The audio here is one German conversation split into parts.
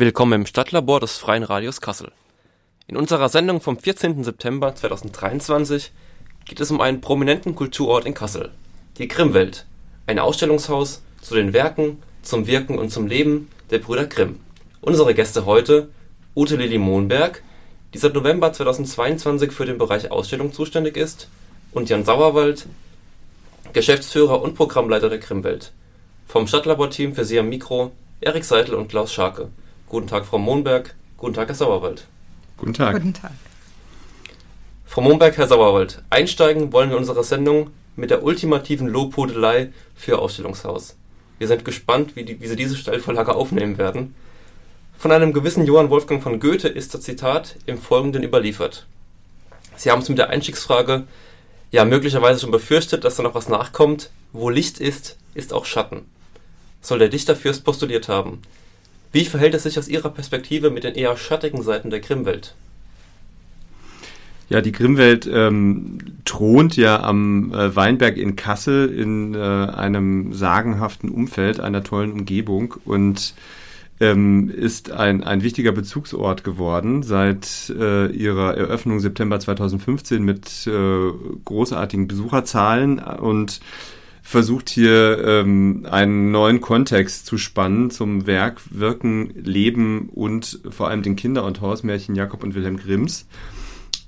Willkommen im Stadtlabor des Freien Radios Kassel. In unserer Sendung vom 14. September 2023 geht es um einen prominenten Kulturort in Kassel, die Grimmwelt, ein Ausstellungshaus zu den Werken, zum Wirken und zum Leben der Brüder Grimm. Unsere Gäste heute Ute Lili Mohnberg, die seit November 2022 für den Bereich Ausstellung zuständig ist, und Jan Sauerwald, Geschäftsführer und Programmleiter der Grimmwelt. Vom Stadtlabor-Team für Sie am Mikro Erik Seitel und Klaus Scharke. Guten Tag, Frau Mohnberg. Guten Tag, Herr Sauerwald. Guten Tag. Guten Tag. Frau Mohnberg, Herr Sauerwald, einsteigen wollen wir in unsere Sendung mit der ultimativen Lobhudelei für Ausstellungshaus. Wir sind gespannt, wie, die, wie Sie diese Steilvorlage aufnehmen werden. Von einem gewissen Johann Wolfgang von Goethe ist das Zitat im Folgenden überliefert. Sie haben es mit der Einstiegsfrage ja möglicherweise schon befürchtet, dass da noch was nachkommt. Wo Licht ist, ist auch Schatten. Soll der Dichterfürst postuliert haben. Wie verhält es sich aus Ihrer Perspektive mit den eher schattigen Seiten der Grimmwelt? Ja, die Grimmwelt ähm, thront ja am äh, Weinberg in Kassel in äh, einem sagenhaften Umfeld, einer tollen Umgebung und ähm, ist ein, ein wichtiger Bezugsort geworden seit äh, ihrer Eröffnung September 2015 mit äh, großartigen Besucherzahlen und versucht hier ähm, einen neuen Kontext zu spannen zum Werk, Wirken, Leben und vor allem den Kinder- und Hausmärchen Jakob und Wilhelm Grimms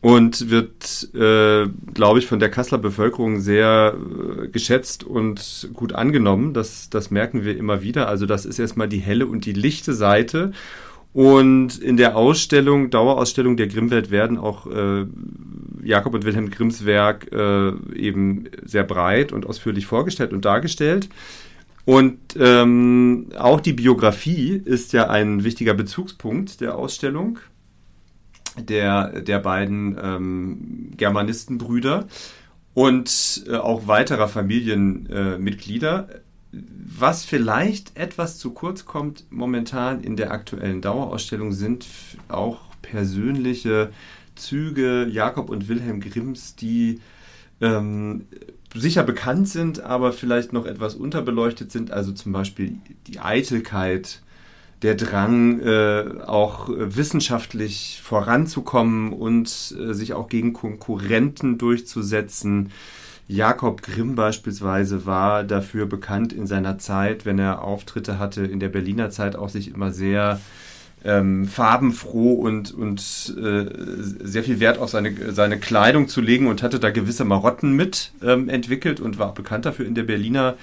und wird, äh, glaube ich, von der Kasseler Bevölkerung sehr äh, geschätzt und gut angenommen. Das, das merken wir immer wieder. Also das ist erstmal die helle und die lichte Seite. Und in der Ausstellung, Dauerausstellung der Grimmwelt werden auch äh, Jakob und Wilhelm Grimms Werk äh, eben sehr breit und ausführlich vorgestellt und dargestellt. Und ähm, auch die Biografie ist ja ein wichtiger Bezugspunkt der Ausstellung der, der beiden ähm, Germanistenbrüder und äh, auch weiterer Familienmitglieder. Was vielleicht etwas zu kurz kommt momentan in der aktuellen Dauerausstellung sind auch persönliche Züge Jakob und Wilhelm Grimms, die ähm, sicher bekannt sind, aber vielleicht noch etwas unterbeleuchtet sind. Also zum Beispiel die Eitelkeit, der Drang, äh, auch wissenschaftlich voranzukommen und äh, sich auch gegen Konkurrenten durchzusetzen. Jakob Grimm beispielsweise war dafür bekannt in seiner Zeit, wenn er Auftritte hatte in der Berliner Zeit, auch sich immer sehr ähm, farbenfroh und, und äh, sehr viel Wert auf seine, seine Kleidung zu legen und hatte da gewisse Marotten mit ähm, entwickelt und war bekannt dafür in der Berliner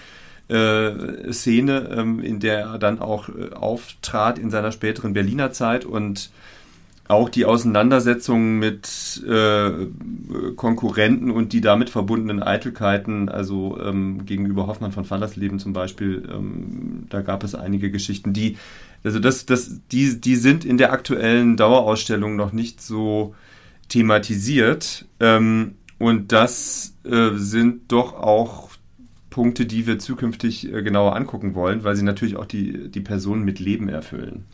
äh, Szene, ähm, in der er dann auch äh, auftrat in seiner späteren Berliner Zeit. Und auch die Auseinandersetzungen mit äh, Konkurrenten und die damit verbundenen Eitelkeiten, also ähm, gegenüber Hoffmann von Fallersleben zum Beispiel, ähm, da gab es einige Geschichten, die also das, das, die, die sind in der aktuellen Dauerausstellung noch nicht so thematisiert. Ähm, und das äh, sind doch auch Punkte, die wir zukünftig äh, genauer angucken wollen, weil sie natürlich auch die, die Personen mit Leben erfüllen.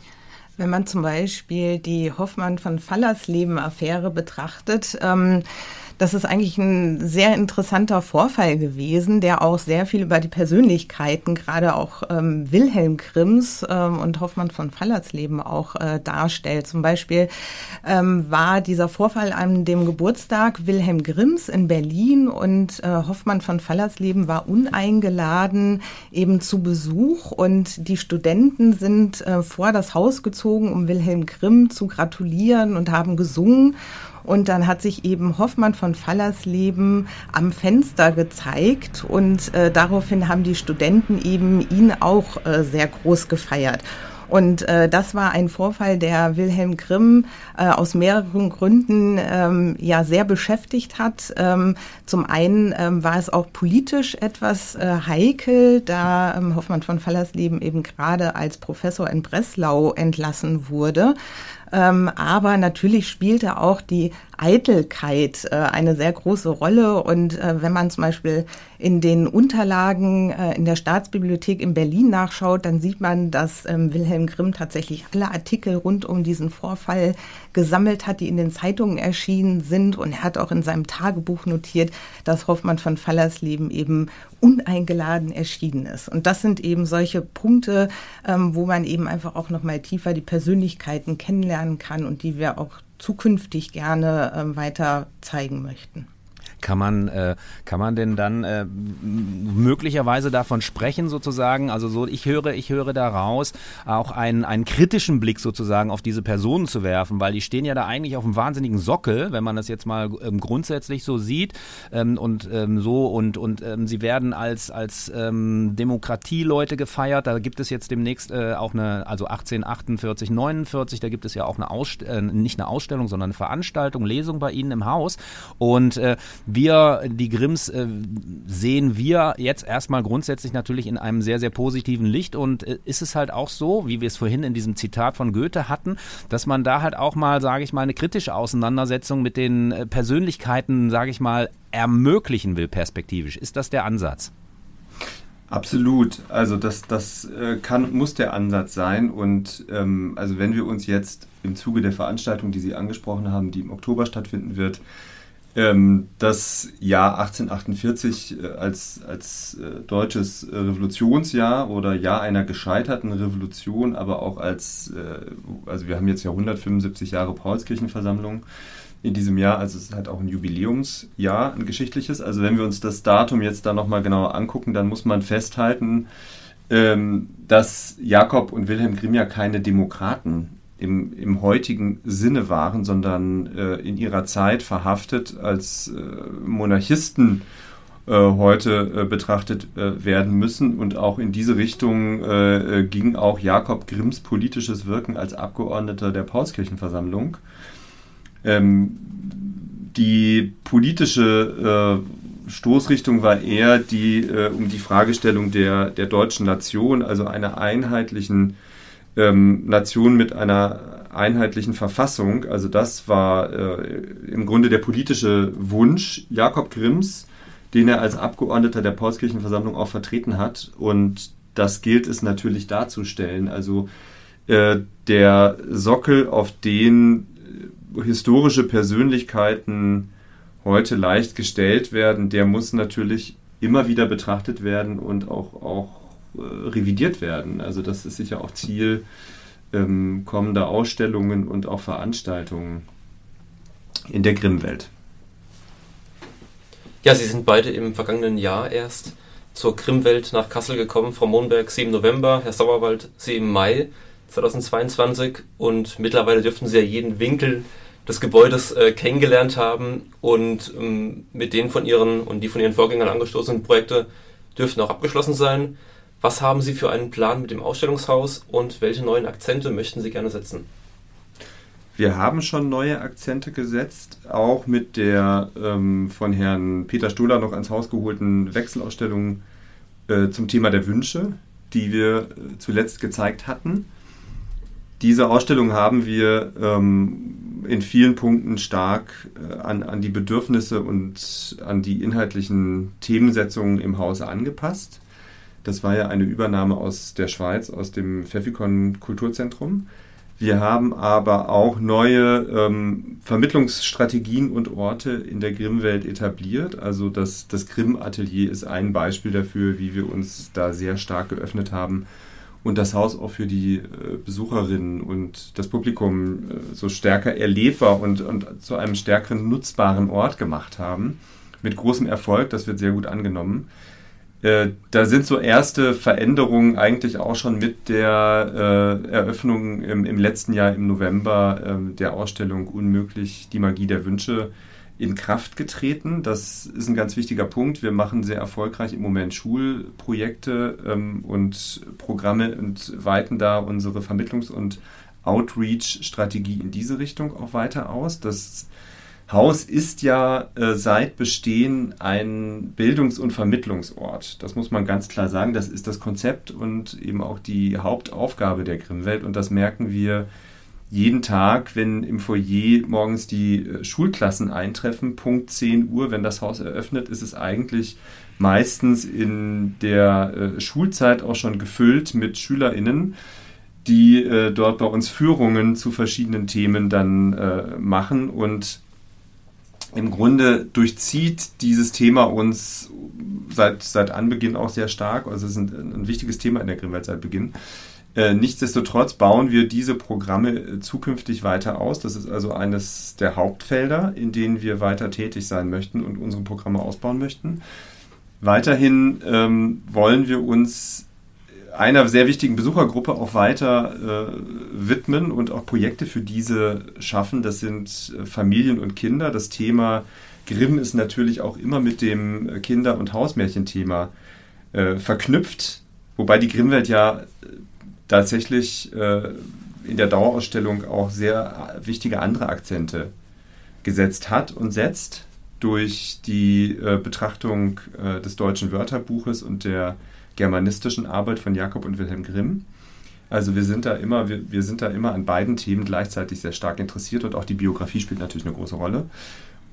Wenn man zum Beispiel die Hoffmann von Fallersleben-Affäre betrachtet, ähm, das ist eigentlich ein sehr interessanter Vorfall gewesen, der auch sehr viel über die Persönlichkeiten, gerade auch ähm, Wilhelm Grimms ähm, und Hoffmann von Fallersleben auch äh, darstellt. Zum Beispiel ähm, war dieser Vorfall an dem Geburtstag Wilhelm Grimms in Berlin und äh, Hoffmann von Fallersleben war uneingeladen eben zu Besuch und die Studenten sind äh, vor das Haus gezogen, um Wilhelm Grimm zu gratulieren und haben gesungen. Und dann hat sich eben Hoffmann von Fallersleben am Fenster gezeigt und äh, daraufhin haben die Studenten eben ihn auch äh, sehr groß gefeiert. Und äh, das war ein Vorfall, der Wilhelm Grimm äh, aus mehreren Gründen ähm, ja sehr beschäftigt hat. Ähm, zum einen ähm, war es auch politisch etwas äh, heikel, da ähm, Hoffmann von Fallersleben eben gerade als Professor in Breslau entlassen wurde. Ähm, aber natürlich spielte auch die Eitelkeit äh, eine sehr große Rolle. Und äh, wenn man zum Beispiel in den Unterlagen äh, in der Staatsbibliothek in Berlin nachschaut, dann sieht man, dass ähm, Wilhelm Grimm tatsächlich alle Artikel rund um diesen Vorfall gesammelt hat, die in den Zeitungen erschienen sind. Und er hat auch in seinem Tagebuch notiert, dass Hoffmann von Fallersleben eben uneingeladen erschienen ist. Und das sind eben solche Punkte, ähm, wo man eben einfach auch nochmal tiefer die Persönlichkeiten kennenlernen kann und die wir auch zukünftig gerne äh, weiter zeigen möchten. Kann man, äh, kann man denn dann äh, möglicherweise davon sprechen, sozusagen? Also so, ich höre, ich höre daraus, auch einen, einen kritischen Blick sozusagen auf diese Personen zu werfen, weil die stehen ja da eigentlich auf einem wahnsinnigen Sockel, wenn man das jetzt mal ähm, grundsätzlich so sieht ähm, und ähm, so und und ähm, sie werden als als ähm, Demokratieleute gefeiert. Da gibt es jetzt demnächst äh, auch eine, also 1848, 49, da gibt es ja auch eine Ausstellung, äh, nicht eine Ausstellung, sondern eine Veranstaltung, Lesung bei Ihnen im Haus und äh, wir, die Grimms, äh, sehen wir jetzt erstmal grundsätzlich natürlich in einem sehr, sehr positiven Licht. Und äh, ist es halt auch so, wie wir es vorhin in diesem Zitat von Goethe hatten, dass man da halt auch mal, sage ich mal, eine kritische Auseinandersetzung mit den äh, Persönlichkeiten, sage ich mal, ermöglichen will perspektivisch. Ist das der Ansatz? Absolut. Also das, das kann, muss der Ansatz sein. Und ähm, also wenn wir uns jetzt im Zuge der Veranstaltung, die Sie angesprochen haben, die im Oktober stattfinden wird, ähm, das Jahr 1848 äh, als, als äh, deutsches Revolutionsjahr oder Jahr einer gescheiterten Revolution, aber auch als, äh, also wir haben jetzt ja 175 Jahre Paulskirchenversammlung in diesem Jahr, also es ist halt auch ein Jubiläumsjahr, ein geschichtliches. Also wenn wir uns das Datum jetzt da nochmal genauer angucken, dann muss man festhalten, ähm, dass Jakob und Wilhelm Grimm ja keine Demokraten im, im heutigen Sinne waren, sondern äh, in ihrer Zeit verhaftet als äh, Monarchisten äh, heute äh, betrachtet äh, werden müssen. Und auch in diese Richtung ging auch Jakob Grimms politisches Wirken als Abgeordneter der Paulskirchenversammlung. Ähm, die politische Stoßrichtung war eher die um die Fragestellung der, der deutschen Nation, also einer einheitlichen ähm, Nation mit einer einheitlichen Verfassung. Also das war äh, im Grunde der politische Wunsch Jakob Grimms, den er als Abgeordneter der Paulskirchenversammlung auch vertreten hat. Und das gilt es natürlich darzustellen. Also äh, der Sockel, auf den äh, historische Persönlichkeiten heute leicht gestellt werden, der muss natürlich immer wieder betrachtet werden und auch, auch revidiert werden. Also das ist sicher auch Ziel ähm, kommender Ausstellungen und auch Veranstaltungen in der Grimmwelt. Ja, Sie sind beide im vergangenen Jahr erst zur Grimmwelt nach Kassel gekommen. Frau Mohnberg, Sie im November, Herr Sauerwald, Sie im Mai 2022 und mittlerweile dürften Sie ja jeden Winkel des Gebäudes äh, kennengelernt haben und ähm, mit denen von Ihren und die von Ihren Vorgängern angestoßenen Projekte dürften auch abgeschlossen sein. Was haben Sie für einen Plan mit dem Ausstellungshaus und welche neuen Akzente möchten Sie gerne setzen? Wir haben schon neue Akzente gesetzt, auch mit der ähm, von Herrn Peter Stohler noch ans Haus geholten Wechselausstellung äh, zum Thema der Wünsche, die wir äh, zuletzt gezeigt hatten. Diese Ausstellung haben wir ähm, in vielen Punkten stark äh, an, an die Bedürfnisse und an die inhaltlichen Themensetzungen im Hause angepasst. Das war ja eine Übernahme aus der Schweiz, aus dem Pfeffikon Kulturzentrum. Wir haben aber auch neue ähm, Vermittlungsstrategien und Orte in der Grimm-Welt etabliert. Also das, das Grimm-Atelier ist ein Beispiel dafür, wie wir uns da sehr stark geöffnet haben und das Haus auch für die äh, Besucherinnen und das Publikum äh, so stärker erlebbar und, und zu einem stärkeren nutzbaren Ort gemacht haben. Mit großem Erfolg, das wird sehr gut angenommen. Äh, da sind so erste Veränderungen eigentlich auch schon mit der äh, Eröffnung im, im, letzten Jahr im November äh, der Ausstellung Unmöglich, die Magie der Wünsche in Kraft getreten. Das ist ein ganz wichtiger Punkt. Wir machen sehr erfolgreich im Moment Schulprojekte ähm, und Programme und weiten da unsere Vermittlungs- und Outreach-Strategie in diese Richtung auch weiter aus. Das Haus ist ja äh, seit Bestehen ein Bildungs- und Vermittlungsort. Das muss man ganz klar sagen. Das ist das Konzept und eben auch die Hauptaufgabe der Grimmwelt. Und das merken wir jeden Tag, wenn im Foyer morgens die äh, Schulklassen eintreffen, Punkt 10 Uhr, wenn das Haus eröffnet, ist es eigentlich meistens in der äh, Schulzeit auch schon gefüllt mit SchülerInnen, die äh, dort bei uns Führungen zu verschiedenen Themen dann machen und im Grunde durchzieht dieses Thema uns seit, seit Anbeginn auch sehr stark. Also es ist ein, ein wichtiges Thema in der Grimmwelt seit Beginn. Äh, nichtsdestotrotz bauen wir diese Programme äh, zukünftig weiter aus. Das ist also eines der Hauptfelder, in denen wir weiter tätig sein möchten und unsere Programme ausbauen möchten. Weiterhin ähm, wollen wir uns einer sehr wichtigen Besuchergruppe auch weiter äh, widmen und auch Projekte für diese schaffen. Das sind äh, Familien und Kinder. Das Thema Grimm ist natürlich auch immer mit dem Kinder- und Hausmärchenthema äh, verknüpft, wobei die Grimmwelt ja äh, tatsächlich äh, in der Dauerausstellung auch sehr wichtige andere Akzente gesetzt hat und setzt durch die äh, Betrachtung des deutschen Wörterbuches und der germanistischen Arbeit von Jakob und Wilhelm Grimm. Also wir sind da immer, wir, wir sind da immer an beiden Themen gleichzeitig sehr stark interessiert und auch die Biografie spielt natürlich eine große Rolle.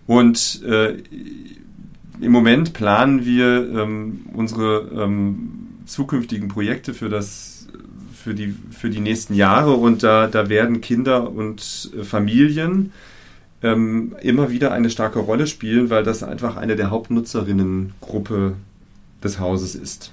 Und äh, im Moment planen wir ähm, unsere ähm, zukünftigen Projekte für das für die, für die nächsten Jahre und da, da werden Kinder und äh, Familien ähm, immer wieder eine starke Rolle spielen, weil das einfach eine der Hauptnutzerinnengruppe des Hauses ist.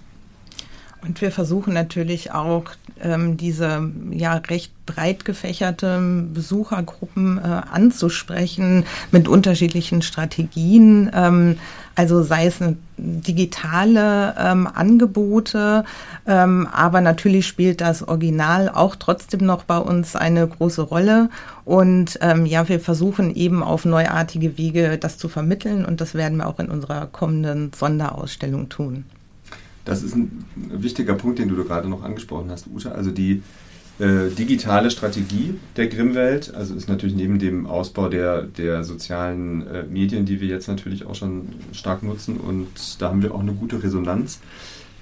Und wir versuchen natürlich auch ähm, diese ja recht breit gefächerte Besuchergruppen äh, anzusprechen mit unterschiedlichen Strategien. Ähm, also sei es digitale ähm, Angebote, ähm, aber natürlich spielt das Original auch trotzdem noch bei uns eine große Rolle. Und ähm, ja, wir versuchen eben auf neuartige Wege das zu vermitteln und das werden wir auch in unserer kommenden Sonderausstellung tun. Das ist ein wichtiger Punkt, den du gerade noch angesprochen hast, Ute. Also die äh, digitale Strategie der Grimmwelt, also ist natürlich neben dem Ausbau der, der sozialen äh, Medien, die wir jetzt natürlich auch schon stark nutzen und da haben wir auch eine gute Resonanz.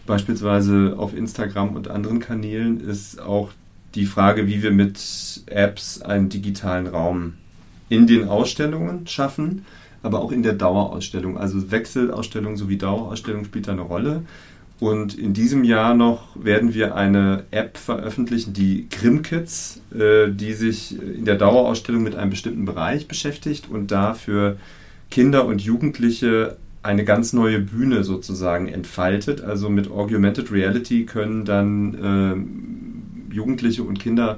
Beispielsweise auf Instagram und anderen Kanälen ist auch die Frage, wie wir mit Apps einen digitalen Raum in den Ausstellungen schaffen, aber auch in der Dauerausstellung. Also Wechselausstellung sowie Dauerausstellung spielt da eine Rolle. Und in diesem Jahr noch werden wir eine App veröffentlichen, die Grimm-Kids, äh, die sich in der Dauerausstellung mit einem bestimmten Bereich beschäftigt und da für Kinder und Jugendliche eine ganz neue Bühne sozusagen entfaltet. Also mit Augmented Reality können dann äh, Jugendliche und Kinder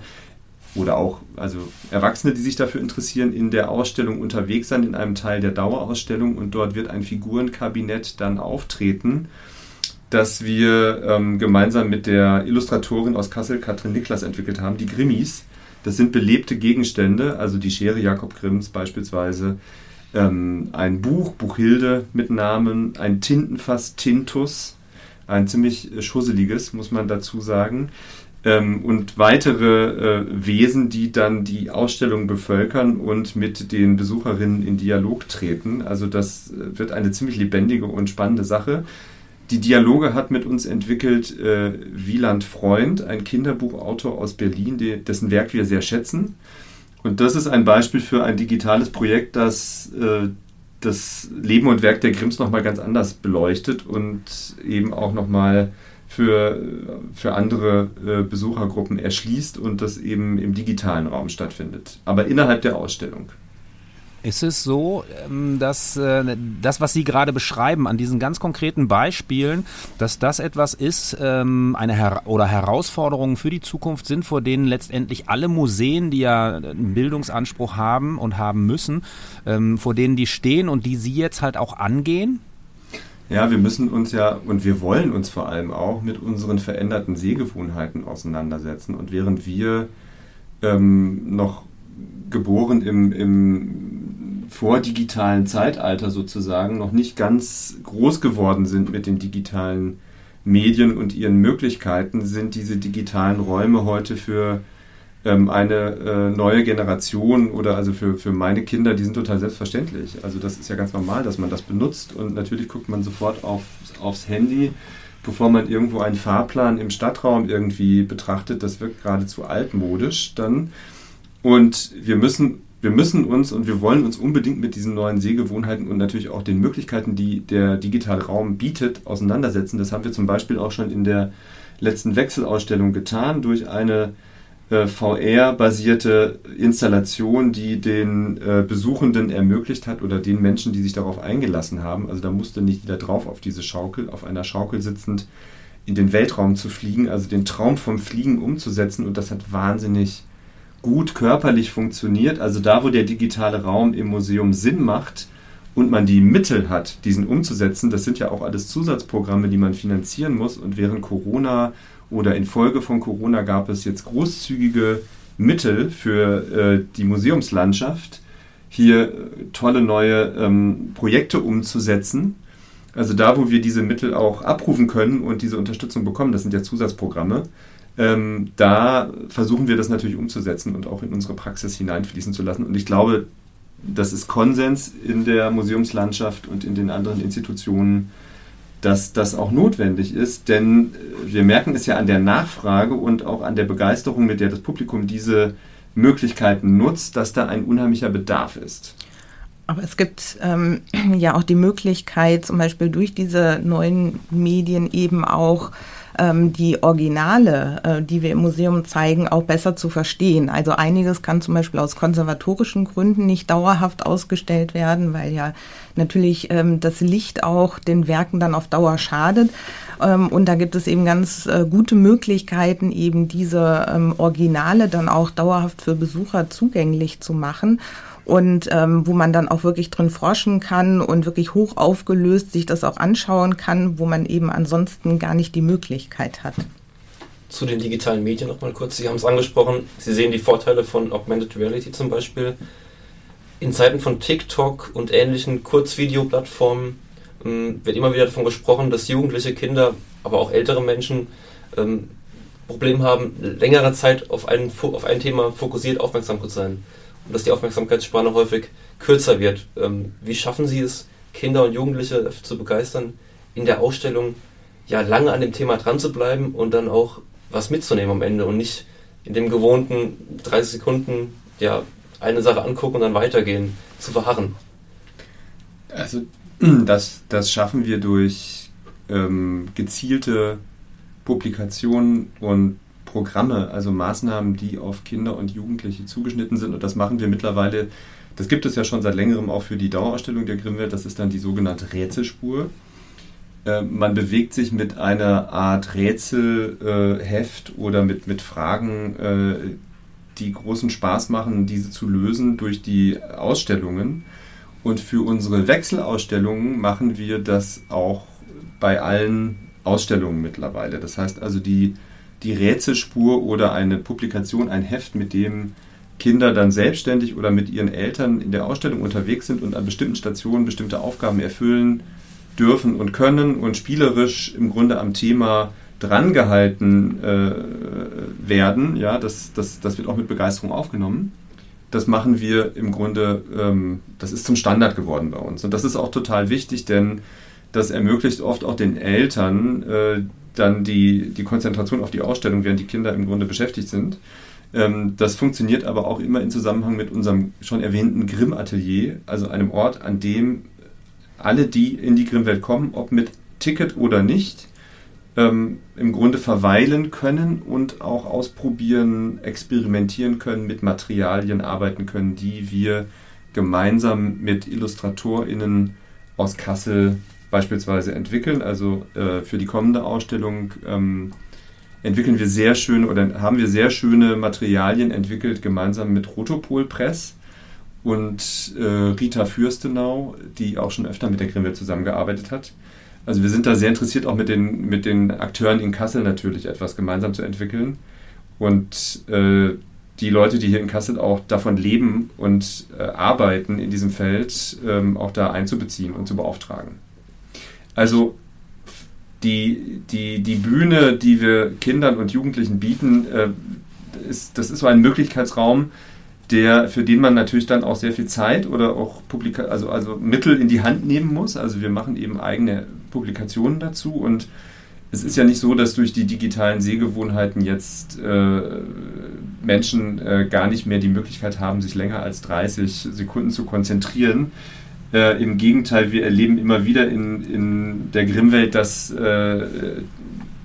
oder auch also Erwachsene, die sich dafür interessieren, in der Ausstellung unterwegs sein, in einem Teil der Dauerausstellung und dort wird ein Figurenkabinett dann auftreten das wir ähm, gemeinsam mit der Illustratorin aus Kassel, Katrin Niklas, entwickelt haben, die Grimmis. Das sind belebte Gegenstände, also die Schere Jakob Grimms beispielsweise, ähm, ein Buch, Buchhilde mit Namen, ein Tintenfass Tintus, ein ziemlich schusseliges, muss man dazu sagen, ähm, und weitere äh, Wesen, die dann die Ausstellung bevölkern und mit den Besucherinnen in Dialog treten. Also das äh, wird eine ziemlich lebendige und spannende Sache. Die Dialoge hat mit uns entwickelt äh, Wieland Freund, ein Kinderbuchautor aus Berlin, die, dessen Werk wir sehr schätzen. Und das ist ein Beispiel für ein digitales Projekt, das äh, das Leben und Werk der Grimms nochmal ganz anders beleuchtet und eben auch nochmal für, für andere äh, Besuchergruppen erschließt und das eben im digitalen Raum stattfindet, aber innerhalb der Ausstellung. Ist es so, ähm, dass äh, das, was Sie gerade beschreiben, an diesen ganz konkreten Beispielen, dass das etwas ist, ähm, eine Her oder Herausforderungen für die Zukunft sind, vor denen letztendlich alle Museen, die ja einen Bildungsanspruch haben und haben müssen, ähm, vor denen die stehen und die Sie jetzt halt auch angehen? Ja, wir müssen uns ja und wir wollen uns vor allem auch mit unseren veränderten Sehgewohnheiten auseinandersetzen. Und während wir ähm, noch geboren im, im vordigitalen Zeitalter sozusagen noch nicht ganz groß geworden sind mit den digitalen Medien und ihren Möglichkeiten, sind diese digitalen Räume heute für ähm, eine äh, neue Generation oder also für, für meine Kinder, die sind total selbstverständlich. Also das ist ja ganz normal, dass man das benutzt und natürlich guckt man sofort auf, aufs Handy, bevor man irgendwo einen Fahrplan im Stadtraum irgendwie betrachtet. Das wirkt geradezu altmodisch dann. Und wir müssen, wir müssen uns und wir wollen uns unbedingt mit diesen neuen Sehgewohnheiten und natürlich auch den Möglichkeiten, die der digitale Raum bietet, auseinandersetzen. Das haben wir zum Beispiel auch schon in der letzten Wechselausstellung getan durch eine äh, VR-basierte Installation, die den äh, Besuchenden ermöglicht hat oder den Menschen, die sich darauf eingelassen haben. Also da musste nicht jeder drauf auf diese Schaukel, auf einer Schaukel sitzend in den Weltraum zu fliegen, also den Traum vom Fliegen umzusetzen und das hat wahnsinnig gut körperlich funktioniert. Also da, wo der digitale Raum im Museum Sinn macht und man die Mittel hat, diesen umzusetzen, das sind ja auch alles Zusatzprogramme, die man finanzieren muss und während Corona oder infolge von Corona gab es jetzt großzügige Mittel für äh, die Museumslandschaft, hier äh, tolle neue ähm, Projekte umzusetzen. Also da, wo wir diese Mittel auch abrufen können und diese Unterstützung bekommen, das sind ja Zusatzprogramme, ähm, da versuchen wir das natürlich umzusetzen und auch in unsere Praxis hineinfließen zu lassen. Und ich glaube, das ist Konsens in der Museumslandschaft und in den anderen Institutionen, dass das auch notwendig ist, denn äh, wir merken es ja an der Nachfrage und auch an der Begeisterung, mit der das Publikum diese Möglichkeiten nutzt, dass da ein unheimlicher Bedarf ist. Aber es gibt ähm, ja auch die Möglichkeit, zum Beispiel durch diese neuen Medien eben auch ähm, die Originale, äh, die wir im Museum zeigen, auch besser zu verstehen. Also einiges kann zum Beispiel aus konservatorischen Gründen nicht dauerhaft ausgestellt werden, weil ja natürlich ähm, das Licht auch den Werken dann auf Dauer schadet. Ähm, und da gibt es eben ganz äh, gute Möglichkeiten, eben diese ähm, Originale dann auch dauerhaft für Besucher zugänglich zu machen und ähm, wo man dann auch wirklich drin forschen kann und wirklich hoch aufgelöst sich das auch anschauen kann, wo man eben ansonsten gar nicht die Möglichkeit hat. Zu den digitalen Medien noch mal kurz. Sie haben es angesprochen, Sie sehen die Vorteile von Augmented Reality zum Beispiel. In Zeiten von TikTok und ähnlichen Kurzvideoplattformen ähm, wird immer wieder davon gesprochen, dass jugendliche Kinder, aber auch ältere Menschen ähm, Probleme haben, längere Zeit auf ein, auf ein Thema fokussiert aufmerksam zu sein und dass die Aufmerksamkeitsspanne häufig kürzer wird. Ähm, wie schaffen Sie es, Kinder und Jugendliche zu begeistern, in der Ausstellung ja lange an dem Thema dran zu bleiben und dann auch was mitzunehmen am Ende und nicht in dem gewohnten 30 Sekunden ja eine Sache angucken und dann weitergehen, zu verharren? Also das, das schaffen wir durch ähm, gezielte Publikationen und Programme, also Maßnahmen, die auf Kinder und Jugendliche zugeschnitten sind. Und das machen wir mittlerweile, das gibt es ja schon seit längerem auch für die Dauerausstellung der Grimmwelt, das ist dann die sogenannte Rätselspur. Äh, man bewegt sich mit einer Art Rätselheft äh, oder mit, mit Fragen, äh, die großen Spaß machen, diese zu lösen durch die Ausstellungen. Und für unsere Wechselausstellungen machen wir das auch bei allen Ausstellungen mittlerweile. Das heißt also, die die Rätselspur oder eine Publikation, ein Heft, mit dem Kinder dann selbstständig oder mit ihren Eltern in der Ausstellung unterwegs sind und an bestimmten Stationen bestimmte Aufgaben erfüllen dürfen und können und spielerisch im Grunde am Thema drangehalten äh, werden. Ja, das, das, das wird auch mit Begeisterung aufgenommen. Das machen wir im Grunde, ähm, das ist zum Standard geworden bei uns. Und das ist auch total wichtig, denn das ermöglicht oft auch den Eltern, äh, dann die, die Konzentration auf die Ausstellung, während die Kinder im Grunde beschäftigt sind. Ähm, das funktioniert aber auch immer in Zusammenhang mit unserem schon erwähnten Grimm-Atelier, also einem Ort, an dem alle, die in die Grimm-Welt kommen, ob mit Ticket oder nicht, ähm, im Grunde verweilen können und auch ausprobieren, experimentieren können, mit Materialien arbeiten können, die wir gemeinsam mit IllustratorInnen aus Kassel beispielsweise entwickeln. Also äh, für die kommende Ausstellung ähm, entwickeln wir sehr schöne oder haben wir sehr schöne Materialien entwickelt, gemeinsam mit Rotopol Press und äh, Rita Fürstenau, die auch schon öfter mit der Grimmel zusammengearbeitet hat. Also wir sind da sehr interessiert, auch mit den, mit den Akteuren in Kassel natürlich etwas gemeinsam zu entwickeln. Und äh, die Leute, die hier in Kassel auch davon leben und äh, arbeiten in diesem Feld, ähm, auch da einzubeziehen und zu beauftragen. Also die, die, die Bühne, die wir Kindern und Jugendlichen bieten, äh, ist, das ist so ein Möglichkeitsraum, der, für den man natürlich dann auch sehr viel Zeit oder auch Publika also, also Mittel in die Hand nehmen muss. Also wir machen eben eigene Publikationen dazu und es ist ja nicht so, dass durch die digitalen Sehgewohnheiten jetzt äh, Menschen äh, gar nicht mehr die Möglichkeit haben, sich länger als 30 Sekunden zu konzentrieren. Äh, Im Gegenteil, wir erleben immer wieder in, in der Grimmwelt, dass äh,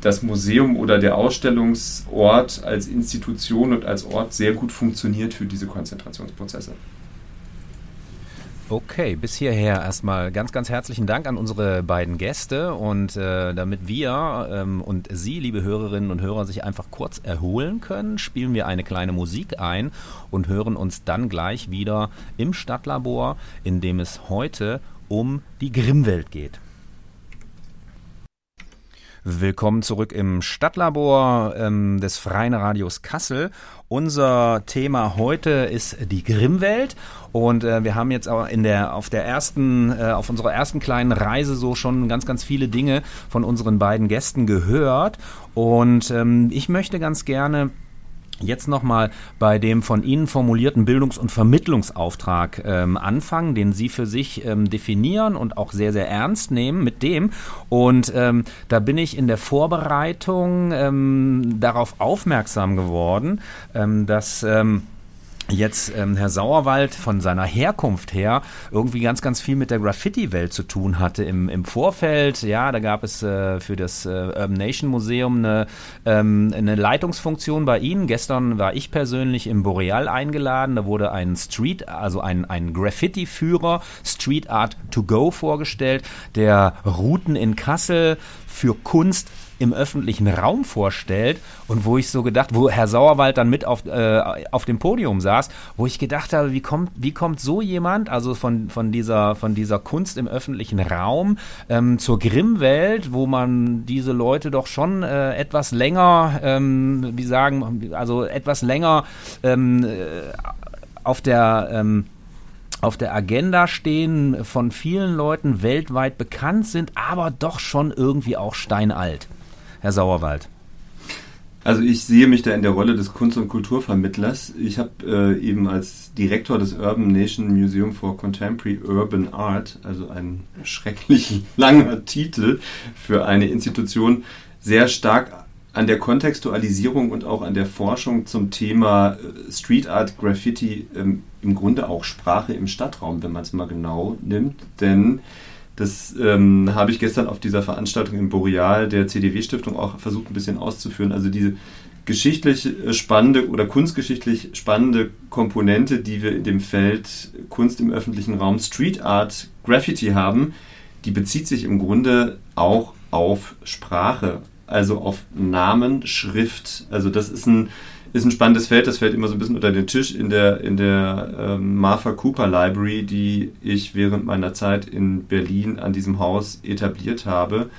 das Museum oder der Ausstellungsort als Institution und als Ort sehr gut funktioniert für diese Konzentrationsprozesse. Okay, bis hierher erstmal ganz, ganz herzlichen Dank an unsere beiden Gäste und äh, damit wir ähm, und Sie, liebe Hörerinnen und Hörer, sich einfach kurz erholen können, spielen wir eine kleine Musik ein und hören uns dann gleich wieder im Stadtlabor, in dem es heute um die Grimmwelt geht. Willkommen zurück im Stadtlabor ähm, des Freien Radios Kassel. Unser Thema heute ist die Grimmwelt und äh, wir haben jetzt auch in der auf der ersten äh, auf unserer ersten kleinen Reise so schon ganz ganz viele Dinge von unseren beiden Gästen gehört und ähm, ich möchte ganz gerne jetzt nochmal bei dem von Ihnen formulierten Bildungs- und Vermittlungsauftrag ähm, anfangen, den Sie für sich ähm, definieren und auch sehr, sehr ernst nehmen mit dem. Und ähm, da bin ich in der Vorbereitung ähm, darauf aufmerksam geworden, ähm, dass ähm, jetzt ähm, Herr Sauerwald von seiner Herkunft her irgendwie ganz, ganz viel mit der Graffiti-Welt zu tun hatte im, im Vorfeld. Ja, da gab es äh, für das äh, Urban Nation Museum eine, ähm, eine Leitungsfunktion bei Ihnen. Gestern war ich persönlich im Boreal eingeladen. Da wurde ein Street, also ein, ein Graffiti-Führer, Street Art to Go vorgestellt, der Routen in Kassel für Kunst im öffentlichen Raum vorstellt und wo ich so gedacht, wo Herr Sauerwald dann mit auf, äh, auf dem Podium saß, wo ich gedacht habe, wie kommt, wie kommt so jemand, also von, von, dieser, von dieser Kunst im öffentlichen Raum ähm, zur Grimmwelt, wo man diese Leute doch schon äh, etwas länger, ähm, wie sagen, also etwas länger ähm, äh, auf der ähm, auf der Agenda stehen, von vielen Leuten weltweit bekannt sind, aber doch schon irgendwie auch steinalt. Herr Sauerwald? Also ich sehe mich da in der Rolle des Kunst- und Kulturvermittlers. Ich habe äh, eben als Direktor des Urban Nation Museum for Contemporary Urban Art, also ein schrecklich langer Titel für eine Institution, sehr stark an der Kontextualisierung und auch an der Forschung zum Thema äh, Street Art, Graffiti, ähm, im Grunde auch Sprache im Stadtraum, wenn man es mal genau nimmt. Denn das ähm, habe ich gestern auf dieser Veranstaltung im Boreal der CDW-Stiftung auch versucht ein bisschen auszuführen. Also diese geschichtlich äh, spannende oder kunstgeschichtlich spannende Komponente, die wir in dem Feld Kunst im öffentlichen Raum Street Art Graffiti haben, die bezieht sich im Grunde auch auf Sprache, also auf Namen, Schrift. Also das ist ein ist ein spannendes Feld, das fällt immer so ein bisschen unter den Tisch in der, in der ähm, Martha Cooper Library, die ich während meiner Zeit in Berlin an diesem Haus etabliert habe.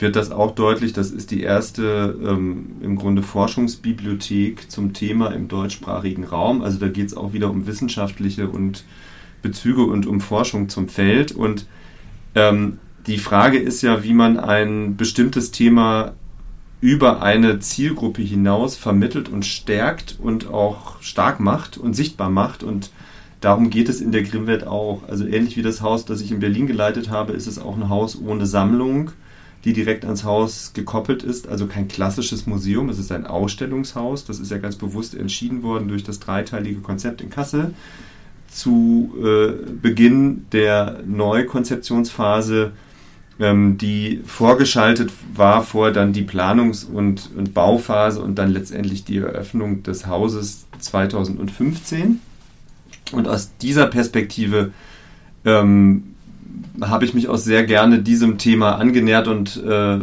Wird das auch deutlich, das ist die erste ähm, im Grunde Forschungsbibliothek zum Thema im deutschsprachigen Raum. Also da geht es auch wieder um wissenschaftliche und Bezüge und um Forschung zum Feld. Und ähm, die Frage ist ja, wie man ein bestimmtes Thema über eine Zielgruppe hinaus vermittelt und stärkt und auch stark macht und sichtbar macht. Und darum geht es in der Grimmwelt auch. Also ähnlich wie das Haus, das ich in Berlin geleitet habe, ist es auch ein Haus ohne Sammlung, die direkt ans Haus gekoppelt ist. Also kein klassisches Museum, es ist ein Ausstellungshaus. Das ist ja ganz bewusst entschieden worden durch das dreiteilige Konzept in Kassel. Zu äh, Beginn der Neukonzeptionsphase ähm, die vorgeschaltet war vor dann die Planungs- und, und Bauphase und dann letztendlich die Eröffnung des Hauses 2015. Und aus dieser Perspektive ähm, habe ich mich auch sehr gerne diesem Thema angenähert und äh,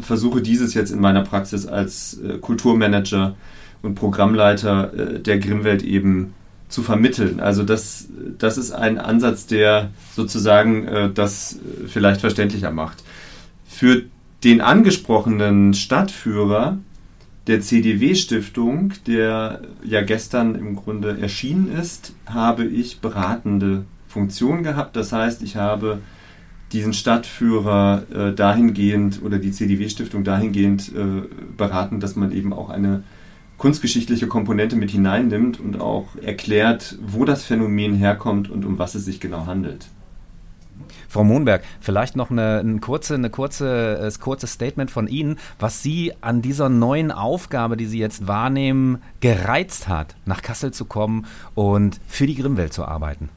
versuche dieses jetzt in meiner Praxis als äh, Kulturmanager und Programmleiter äh, der Grimmwelt eben zu vermitteln. Also das, das ist ein Ansatz, der sozusagen äh, das vielleicht verständlicher macht. Für den angesprochenen Stadtführer der CDW-Stiftung, der ja gestern im Grunde erschienen ist, habe ich beratende Funktion gehabt. Das heißt, ich habe diesen Stadtführer äh, dahingehend oder die CDW-Stiftung dahingehend äh, beraten, dass man eben auch eine kunstgeschichtliche Komponente mit hineinnimmt und auch erklärt, wo das Phänomen herkommt und um was es sich genau handelt. Frau Mohnberg, vielleicht noch eine, eine kurze, eine kurze, ein kurzes Statement von Ihnen, was Sie an dieser neuen Aufgabe, die Sie jetzt wahrnehmen, gereizt hat, nach Kassel zu kommen und für die Grimmwelt zu arbeiten.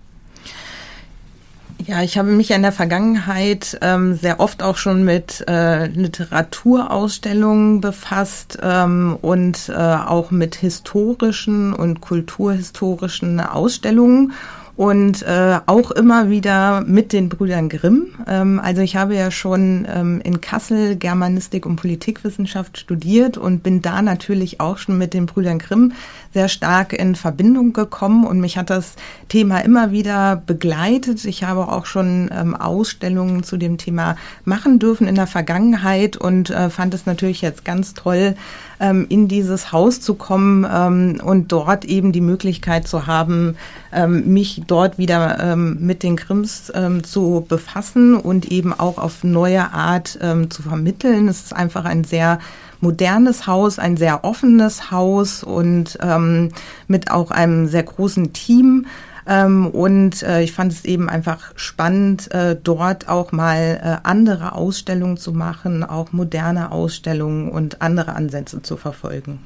Ja, ich habe mich in der Vergangenheit ähm, sehr oft auch schon mit äh, Literaturausstellungen befasst ähm, und äh, auch mit historischen und kulturhistorischen Ausstellungen und äh, auch immer wieder mit den Brüdern Grimm. Ähm, also ich habe ja schon ähm, in Kassel Germanistik und Politikwissenschaft studiert und bin da natürlich auch schon mit den Brüdern Grimm sehr stark in Verbindung gekommen und mich hat das Thema immer wieder begleitet. Ich habe auch schon ähm, Ausstellungen zu dem Thema machen dürfen in der Vergangenheit und äh, fand es natürlich jetzt ganz toll, ähm, in dieses Haus zu kommen ähm, und dort eben die Möglichkeit zu haben, ähm, mich dort wieder ähm, mit den Krims ähm, zu befassen und eben auch auf neue Art ähm, zu vermitteln. Es ist einfach ein sehr modernes Haus, ein sehr offenes Haus und ähm, mit auch einem sehr großen Team. Ähm, und äh, ich fand es eben einfach spannend, äh, dort auch mal äh, andere Ausstellungen zu machen, auch moderne Ausstellungen und andere Ansätze zu verfolgen.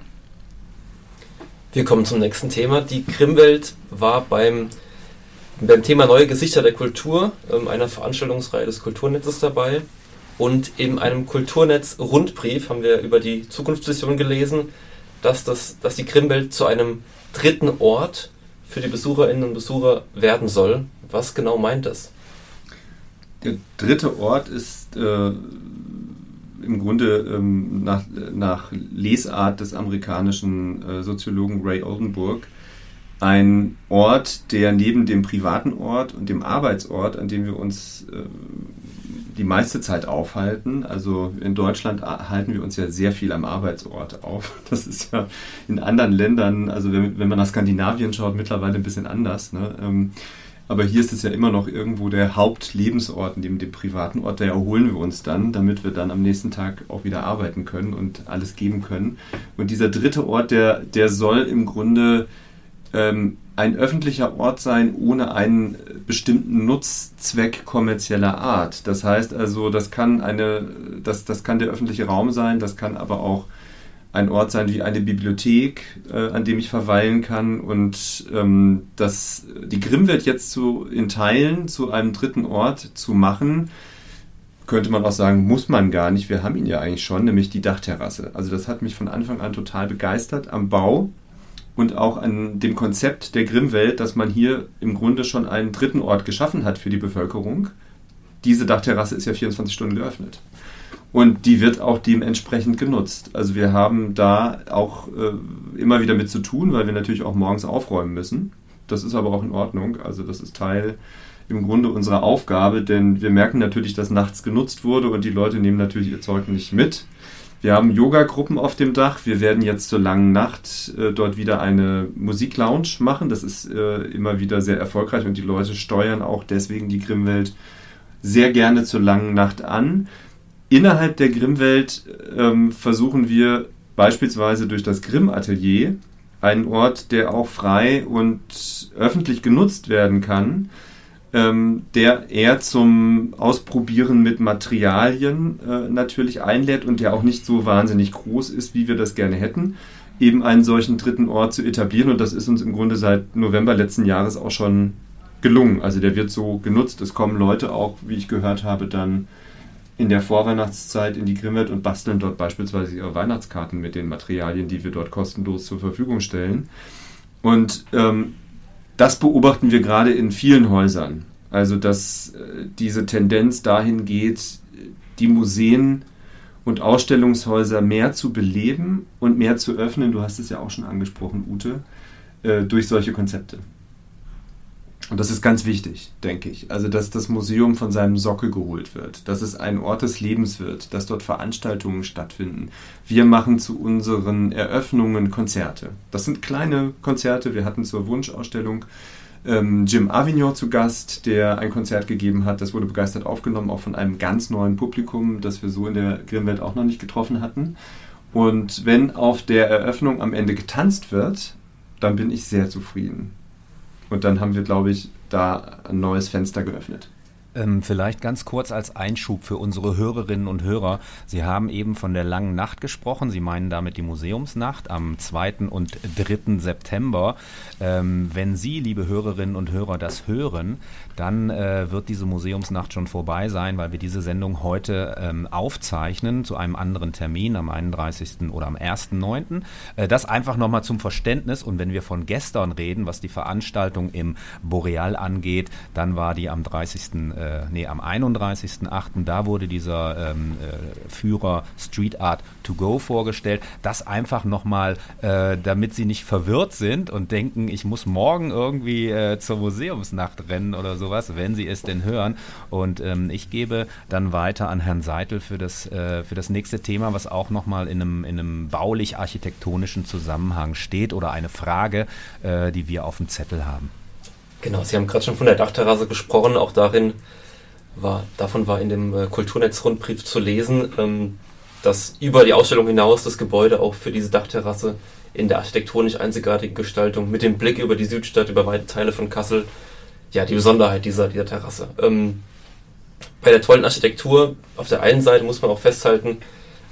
Wir kommen zum nächsten Thema. Die Grimmwelt war beim, beim Thema Neue Gesichter der Kultur, ähm, einer Veranstaltungsreihe des Kulturnetzes dabei. Und in einem Kulturnetz-Rundbrief haben wir über die Zukunftsvision gelesen, dass, das, dass die Grimmwelt zu einem dritten Ort für die Besucherinnen und Besucher werden soll. Was genau meint das? Der dritte Ort ist äh, im Grunde ähm, nach, nach, Lesart des amerikanischen äh, Soziologen Ray Oldenburg ein Ort, der neben dem privaten Ort und dem Arbeitsort, an dem wir uns äh, die meiste Zeit aufhalten. Also in Deutschland halten wir uns ja sehr viel am Arbeitsort auf. Das ist ja in anderen Ländern, also wenn, wenn man nach Skandinavien schaut, mittlerweile ein bisschen anders. Ne? Ähm, aber hier ist es ja immer noch irgendwo der Hauptlebensort, neben dem privaten Ort. Da erholen wir uns dann, damit wir dann am nächsten Tag auch wieder arbeiten können und alles geben können. Und dieser dritte Ort, der, der soll im Grunde ähm, ein öffentlicher Ort sein ohne einen bestimmten Nutzzweck kommerzieller Art. Das heißt also, das kann eine, das, das kann der öffentliche Raum sein, das kann aber auch ein Ort sein wie eine Bibliothek, äh, an dem ich verweilen kann und ähm, das, die Grimmwelt jetzt zu, in Teilen zu einem dritten Ort zu machen, könnte man auch sagen, muss man gar nicht. Wir haben ihn ja eigentlich schon, nämlich die Dachterrasse. Also das hat mich von Anfang an total begeistert am Bau und auch an dem Konzept der Grimmwelt, dass man hier im Grunde schon einen dritten Ort geschaffen hat für die Bevölkerung. Diese Dachterrasse ist ja 24 Stunden geöffnet. Und die wird auch dementsprechend genutzt. Also wir haben da auch äh, immer wieder mit zu tun, weil wir natürlich auch morgens aufräumen müssen. Das ist aber auch in Ordnung. Also das ist Teil im Grunde unserer Aufgabe, denn wir merken natürlich, dass nachts genutzt wurde und die Leute nehmen natürlich ihr Zeug nicht mit. Wir haben Yoga-Gruppen auf dem Dach. Wir werden jetzt zur langen Nacht äh, dort wieder eine Musiklounge machen. Das ist äh, immer wieder sehr erfolgreich und die Leute steuern auch deswegen die Grimmwelt sehr gerne zur langen Nacht an innerhalb der Grimm-Welt ähm, versuchen wir beispielsweise durch das Grimm-Atelier einen Ort, der auch frei und öffentlich genutzt werden kann, ähm, der eher zum Ausprobieren mit Materialien äh, natürlich einlädt und der auch nicht so wahnsinnig groß ist, wie wir das gerne hätten, eben einen solchen dritten Ort zu etablieren. Und das ist uns im Grunde seit November letzten Jahres auch schon gelungen. Also der wird so genutzt. Es kommen Leute auch, wie ich gehört habe, dann in der Vorweihnachtszeit in die Grimmet und basteln dort beispielsweise ihre Weihnachtskarten mit den Materialien, die wir dort kostenlos zur Verfügung stellen. Und ähm, das beobachten wir gerade in vielen Häusern. Also, dass äh, diese Tendenz dahin geht, die Museen und Ausstellungshäuser mehr zu beleben und mehr zu öffnen. Du hast es ja auch schon angesprochen, Ute, äh, durch solche Konzepte. Und das ist ganz wichtig, denke ich. Also, dass das Museum von seinem Sockel geholt wird, dass es ein Ort des Lebens wird, dass dort Veranstaltungen stattfinden. Wir machen zu unseren Eröffnungen Konzerte. Das sind kleine Konzerte. Wir hatten zur Wunschausstellung ähm, Jim Avignon zu Gast, der ein Konzert gegeben hat. Das wurde begeistert aufgenommen, auch von einem ganz neuen Publikum, das wir so in der Grimmwelt auch noch nicht getroffen hatten. Und wenn auf der Eröffnung am Ende getanzt wird, dann bin ich sehr zufrieden. Und dann haben wir, glaube ich, da ein neues Fenster geöffnet. Ähm, vielleicht ganz kurz als Einschub für unsere Hörerinnen und Hörer. Sie haben eben von der langen Nacht gesprochen. Sie meinen damit die Museumsnacht am 2. und 3. September. Ähm, wenn Sie, liebe Hörerinnen und Hörer, das hören, dann äh, wird diese Museumsnacht schon vorbei sein, weil wir diese Sendung heute ähm, aufzeichnen zu einem anderen Termin am 31. oder am 1.9. Äh, das einfach nochmal zum Verständnis. Und wenn wir von gestern reden, was die Veranstaltung im Boreal angeht, dann war die am 30 äh, nee, am 31.08. Da wurde dieser ähm, äh, Führer Street Art to Go vorgestellt. Das einfach nochmal, äh, damit sie nicht verwirrt sind und denken, ich muss morgen irgendwie äh, zur Museumsnacht rennen oder sowas, wenn sie es denn hören. Und ähm, ich gebe dann weiter an Herrn Seitel für das, äh, für das nächste Thema, was auch nochmal in einem, in einem baulich-architektonischen Zusammenhang steht oder eine Frage, äh, die wir auf dem Zettel haben. Genau, Sie haben gerade schon von der Dachterrasse gesprochen. Auch darin war, davon war in dem äh, Kulturnetzrundbrief zu lesen, ähm, dass über die Ausstellung hinaus das Gebäude auch für diese Dachterrasse in der architektonisch einzigartigen Gestaltung mit dem Blick über die Südstadt, über weite Teile von Kassel, ja, die Besonderheit dieser, dieser Terrasse. Ähm, bei der tollen Architektur auf der einen Seite muss man auch festhalten,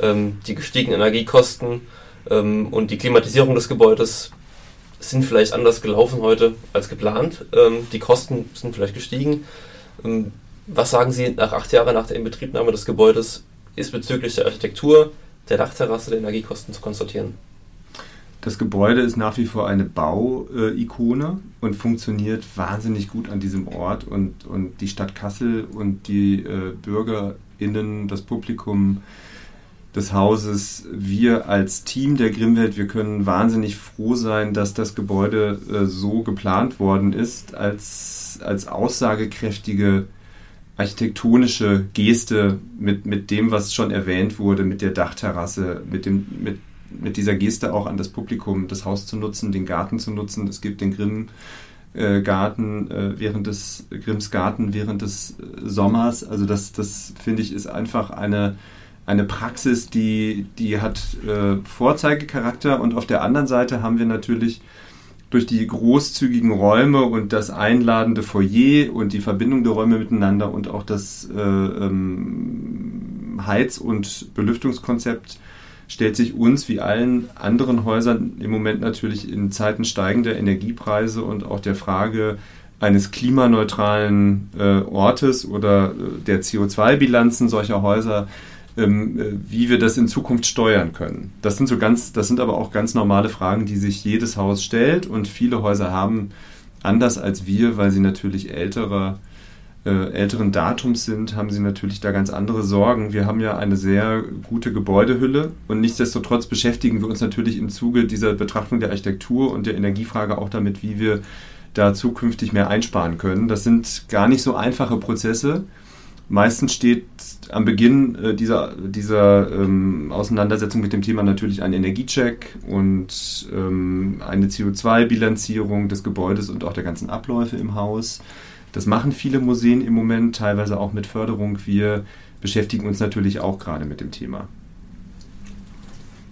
ähm, die gestiegenen Energiekosten ähm, und die Klimatisierung des Gebäudes sind vielleicht anders gelaufen heute als geplant. Ähm, die Kosten sind vielleicht gestiegen. Ähm, was sagen Sie nach acht Jahren nach der Inbetriebnahme des Gebäudes ist bezüglich der Architektur, der Dachterrasse, der Energiekosten zu konstatieren? Das Gebäude ist nach wie vor eine Bauikone und funktioniert wahnsinnig gut an diesem Ort. Und, und die Stadt Kassel und die äh, BürgerInnen, das Publikum, des Hauses, wir als Team der Grimmwelt, wir können wahnsinnig froh sein, dass das Gebäude äh, so geplant worden ist, als, als aussagekräftige architektonische Geste mit, mit dem, was schon erwähnt wurde, mit der Dachterrasse, mit, dem, mit, mit dieser Geste auch an das Publikum, das Haus zu nutzen, den Garten zu nutzen. Es gibt den Grimm. Äh, Garten äh, während des Grimms Garten während des äh, Sommers. Also das, das finde ich ist einfach eine, eine Praxis, die, die hat äh, Vorzeigecharakter und auf der anderen Seite haben wir natürlich durch die großzügigen Räume und das einladende Foyer und die Verbindung der Räume miteinander und auch das äh, ähm, Heiz- und Belüftungskonzept stellt sich uns wie allen anderen Häusern im Moment natürlich in Zeiten steigender Energiepreise und auch der Frage eines klimaneutralen äh, Ortes oder äh, der CO2-Bilanzen solcher Häuser ähm, äh, wie wir das in Zukunft steuern können. Das sind so ganz, das sind aber auch ganz normale Fragen, die sich jedes Haus stellt und viele Häuser haben anders als wir, weil sie natürlich älterer äh, älteren Datums sind, haben sie natürlich da ganz andere Sorgen. Wir haben ja eine sehr gute Gebäudehülle und nichtsdestotrotz beschäftigen wir uns natürlich im Zuge dieser Betrachtung der Architektur und der Energiefrage auch damit, wie wir da zukünftig mehr einsparen können. Das sind gar nicht so einfache Prozesse. Meistens steht am Beginn äh, dieser, dieser ähm, Auseinandersetzung mit dem Thema natürlich ein Energiecheck und ähm, eine CO2-Bilanzierung des Gebäudes und auch der ganzen Abläufe im Haus. Das machen viele Museen im Moment, teilweise auch mit Förderung. Wir beschäftigen uns natürlich auch gerade mit dem Thema.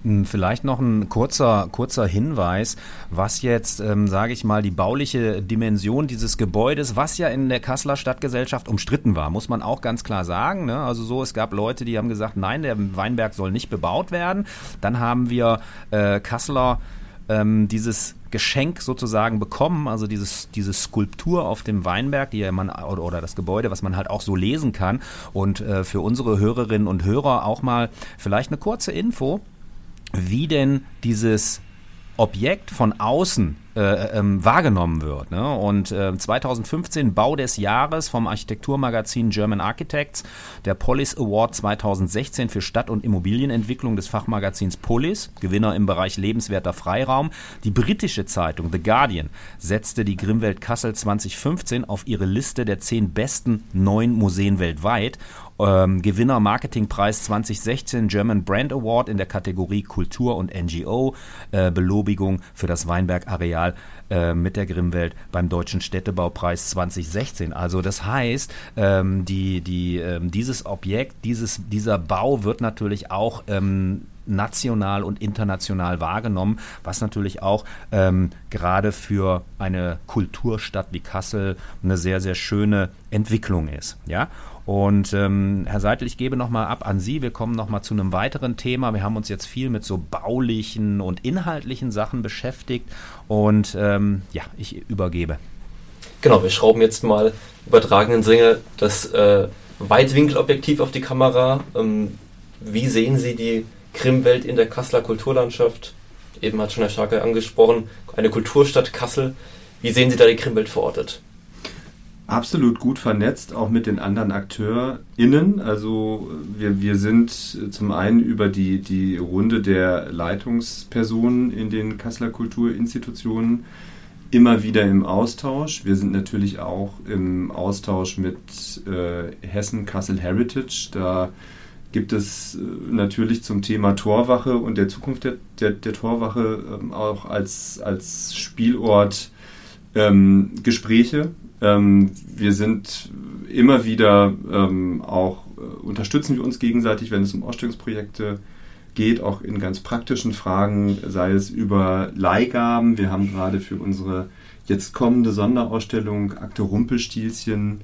Hm, vielleicht noch ein kurzer, kurzer Hinweis, was jetzt, ähm, sage ich mal, die bauliche Dimension dieses Gebäudes, was ja in der Kasseler Stadtgesellschaft umstritten war, muss man auch ganz klar sagen. Ne? Also so, es gab Leute, die haben gesagt, nein, der Weinberg soll nicht bebaut werden. Dann haben wir äh, Kasseler ähm, dieses Geschenk sozusagen bekommen, also dieses, diese Skulptur auf dem Weinberg, die ja man oder, oder das Gebäude, was man halt auch so lesen kann. Und äh, für unsere Hörerinnen und Hörer auch mal vielleicht eine kurze Info wie denn dieses Objekt von außen äh, ähm, wahrgenommen wird. Ne? Und äh, 2015 Bau des Jahres vom Architekturmagazin German Architects, der Polis Award 2016 für Stadt- und Immobilienentwicklung des Fachmagazins Polis, Gewinner im Bereich lebenswerter Freiraum. Die britische Zeitung The Guardian setzte die Grimwelt Kassel 2015 auf ihre Liste der zehn besten neuen Museen weltweit ähm, Gewinner Marketingpreis 2016 German Brand Award in der Kategorie Kultur und NGO, äh, Belobigung für das Weinberg-Areal äh, mit der Grimmwelt beim Deutschen Städtebaupreis 2016. Also das heißt, ähm, die, die, ähm, dieses Objekt, dieses, dieser Bau wird natürlich auch ähm, national und international wahrgenommen, was natürlich auch ähm, gerade für eine Kulturstadt wie Kassel eine sehr, sehr schöne Entwicklung ist. Ja? Und ähm, Herr Seidel, ich gebe nochmal ab an Sie. Wir kommen nochmal zu einem weiteren Thema. Wir haben uns jetzt viel mit so baulichen und inhaltlichen Sachen beschäftigt. Und ähm, ja, ich übergebe. Genau, wir schrauben jetzt mal übertragenen Sinne das äh, Weitwinkelobjektiv auf die Kamera. Ähm, wie sehen Sie die Krimwelt in der Kasseler Kulturlandschaft? Eben hat schon Herr Scharke angesprochen, eine Kulturstadt Kassel. Wie sehen Sie da die Krimwelt verortet? Absolut gut vernetzt, auch mit den anderen AkteurInnen. Also wir, wir sind zum einen über die, die Runde der Leitungspersonen in den Kasseler Kulturinstitutionen immer wieder im Austausch. Wir sind natürlich auch im Austausch mit äh, Hessen Kassel Heritage. Da gibt es äh, natürlich zum Thema Torwache und der Zukunft der, der, der Torwache ähm, auch als, als Spielort ähm, Gespräche ähm, wir sind immer wieder ähm, auch, äh, unterstützen wir uns gegenseitig, wenn es um Ausstellungsprojekte geht, auch in ganz praktischen Fragen, sei es über Leihgaben. Wir haben gerade für unsere jetzt kommende Sonderausstellung Akte Rumpelstilzchen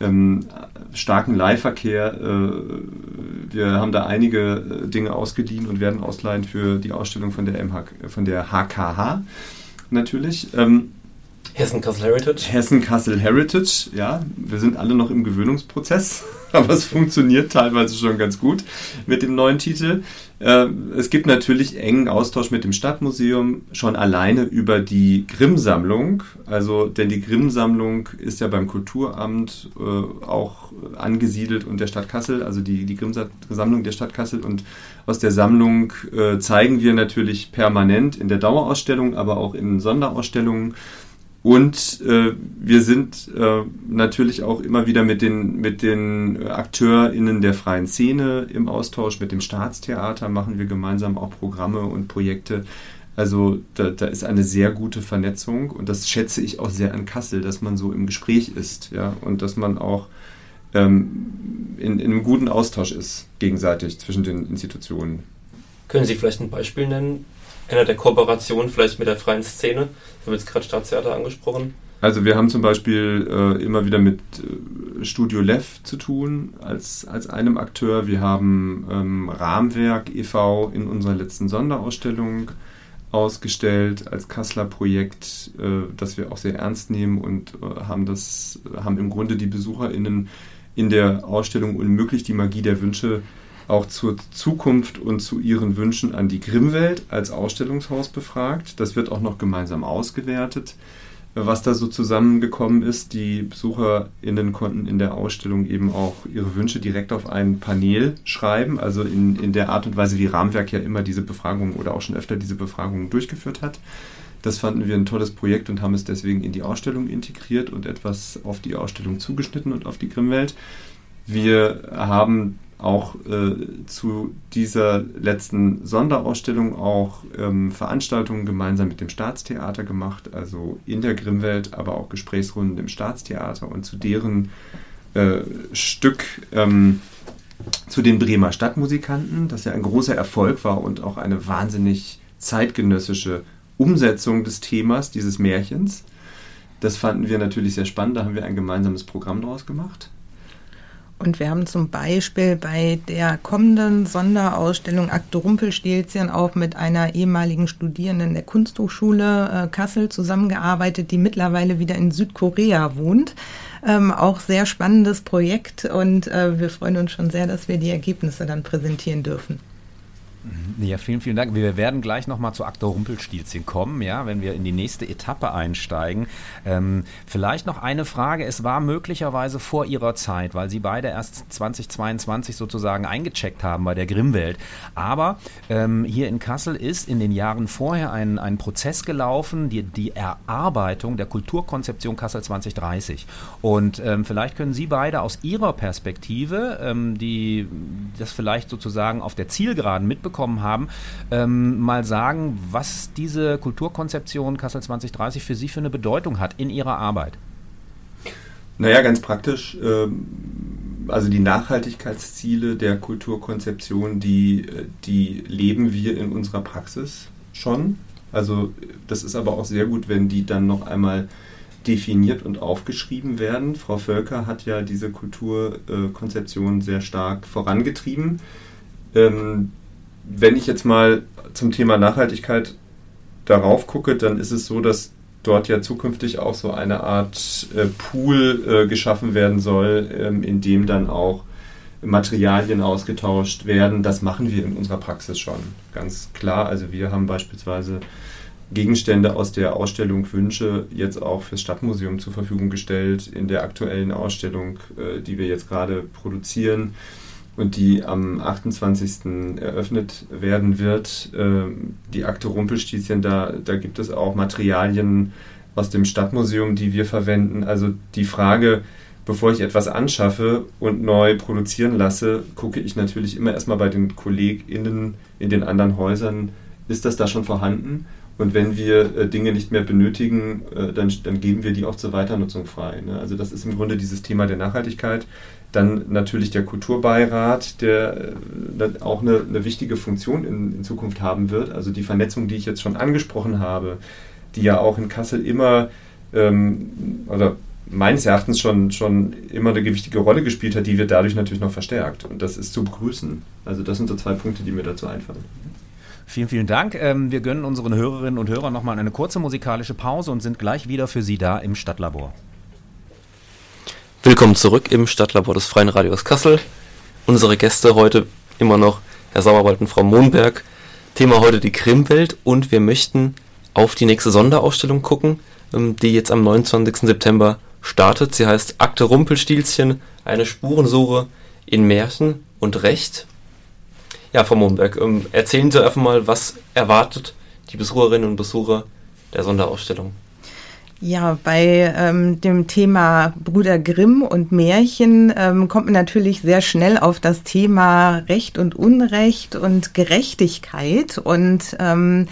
ähm, starken Leihverkehr. Äh, wir haben da einige äh, Dinge ausgeliehen und werden ausleihen für die Ausstellung von der, MH, von der HKH natürlich. Ähm, Hessen-Kassel Heritage. Hessen-Kassel Heritage, ja. Wir sind alle noch im Gewöhnungsprozess, aber es funktioniert teilweise schon ganz gut mit dem neuen Titel. Äh, es gibt natürlich engen Austausch mit dem Stadtmuseum, schon alleine über die Grimm-Sammlung. Also, denn die Grimm-Sammlung ist ja beim Kulturamt äh, auch angesiedelt und der Stadt Kassel, also die, die Grimm-Sammlung der Stadt Kassel. Und aus der Sammlung äh, zeigen wir natürlich permanent in der Dauerausstellung, aber auch in Sonderausstellungen und äh, wir sind äh, natürlich auch immer wieder mit den, mit den AkteurInnen der freien Szene im Austausch. Mit dem Staatstheater machen wir gemeinsam auch Programme und Projekte. Also da, da ist eine sehr gute Vernetzung und das schätze ich auch sehr an Kassel, dass man so im Gespräch ist ja, und dass man auch ähm, in, in einem guten Austausch ist gegenseitig zwischen den Institutionen. Können Sie vielleicht ein Beispiel nennen, einer der Kooperationen vielleicht mit der freien Szene? Wir haben jetzt gerade Staatstheater angesprochen. Also wir haben zum Beispiel äh, immer wieder mit äh, Studio Lev zu tun als, als einem Akteur. Wir haben ähm, Rahmenwerk e.V. in unserer letzten Sonderausstellung ausgestellt als Kasseler Projekt, äh, das wir auch sehr ernst nehmen und äh, haben das haben im Grunde die BesucherInnen in der Ausstellung Unmöglich die Magie der Wünsche auch zur Zukunft und zu ihren Wünschen an die Grimmwelt als Ausstellungshaus befragt. Das wird auch noch gemeinsam ausgewertet, was da so zusammengekommen ist. Die BesucherInnen konnten in der Ausstellung eben auch ihre Wünsche direkt auf ein Panel schreiben, also in, in der Art und Weise, wie Rahmenwerk ja immer diese Befragung oder auch schon öfter diese Befragungen durchgeführt hat. Das fanden wir ein tolles Projekt und haben es deswegen in die Ausstellung integriert und etwas auf die Ausstellung zugeschnitten und auf die Grimmwelt. Wir haben auch äh, zu dieser letzten Sonderausstellung auch ähm, Veranstaltungen gemeinsam mit dem Staatstheater gemacht, also in der Grimmwelt, aber auch Gesprächsrunden im Staatstheater und zu deren äh, Stück ähm, zu den Bremer Stadtmusikanten, das ja ein großer Erfolg war und auch eine wahnsinnig zeitgenössische Umsetzung des Themas, dieses Märchens. Das fanden wir natürlich sehr spannend, da haben wir ein gemeinsames Programm daraus gemacht. Und wir haben zum Beispiel bei der kommenden Sonderausstellung Akte Rumpelstilzchen auch mit einer ehemaligen Studierenden der Kunsthochschule äh, Kassel zusammengearbeitet, die mittlerweile wieder in Südkorea wohnt. Ähm, auch sehr spannendes Projekt und äh, wir freuen uns schon sehr, dass wir die Ergebnisse dann präsentieren dürfen. Ja, vielen, vielen Dank. Wir werden gleich nochmal zu Aktor Rumpelstilzchen kommen, ja, wenn wir in die nächste Etappe einsteigen. Ähm, vielleicht noch eine Frage. Es war möglicherweise vor Ihrer Zeit, weil Sie beide erst 2022 sozusagen eingecheckt haben bei der Grimmwelt. Aber ähm, hier in Kassel ist in den Jahren vorher ein, ein Prozess gelaufen, die, die Erarbeitung der Kulturkonzeption Kassel 2030. Und ähm, vielleicht können Sie beide aus Ihrer Perspektive, ähm, die das vielleicht sozusagen auf der Zielgeraden mitbekommen, mitbekommen haben, ähm, mal sagen, was diese Kulturkonzeption Kassel 2030 für Sie für eine Bedeutung hat in Ihrer Arbeit. Naja, ganz praktisch. Äh, also die Nachhaltigkeitsziele der Kulturkonzeption, die, die leben wir in unserer Praxis schon. Also das ist aber auch sehr gut, wenn die dann noch einmal definiert und aufgeschrieben werden. Frau Völker hat ja diese Kulturkonzeption sehr stark vorangetrieben. Ähm, wenn ich jetzt mal zum Thema Nachhaltigkeit darauf gucke, dann ist es so, dass dort ja zukünftig auch so eine Art äh, Pool äh, geschaffen werden soll, ähm, in dem dann auch Materialien ausgetauscht werden. Das machen wir in unserer Praxis schon ganz klar. Also wir haben beispielsweise Gegenstände aus der Ausstellung Wünsche jetzt auch fürs Stadtmuseum zur Verfügung gestellt in der aktuellen Ausstellung, äh, die wir jetzt gerade produzieren und die am 28. eröffnet werden wird. Ähm, die Akte Rumpelstilzchen, da, da gibt es auch Materialien aus dem Stadtmuseum, die wir verwenden. Also die Frage, bevor ich etwas anschaffe und neu produzieren lasse, gucke ich natürlich immer erstmal bei den KollegInnen in den anderen Häusern, ist das da schon vorhanden? Und wenn wir äh, Dinge nicht mehr benötigen, äh, dann, dann geben wir die auch zur Weiternutzung frei. Ne? Also das ist im Grunde dieses Thema der Nachhaltigkeit. Dann natürlich der Kulturbeirat, der äh, auch eine, eine wichtige Funktion in, in, Zukunft haben wird. Also die Vernetzung, die ich jetzt schon angesprochen habe, die ja auch in Kassel immer, ähm, oder meines Erachtens schon, schon immer eine gewichtige Rolle gespielt hat, die wird dadurch natürlich noch verstärkt. Und das ist zu begrüßen. Also das sind so zwei Punkte, die mir dazu einfallen. Vielen, vielen Dank. Ähm, wir gönnen unseren Hörerinnen und Hörern nochmal eine kurze musikalische Pause und sind gleich wieder für Sie da im Stadtlabor. Willkommen zurück im Stadtlabor des Freien Radios Kassel. Unsere Gäste heute immer noch Herr Sauerwald und Frau Mohnberg. Thema heute die Krimwelt und wir möchten auf die nächste Sonderausstellung gucken, ähm, die jetzt am 29. September startet. Sie heißt Akte Rumpelstilzchen, eine Spurensuche in Märchen und Recht. Ja, Frau Mohnberg, ähm, erzählen Sie einfach mal, was erwartet die Besucherinnen und Besucher der Sonderausstellung? Ja, bei ähm, dem Thema Brüder Grimm und Märchen ähm, kommt man natürlich sehr schnell auf das Thema Recht und Unrecht und Gerechtigkeit. Und ähm,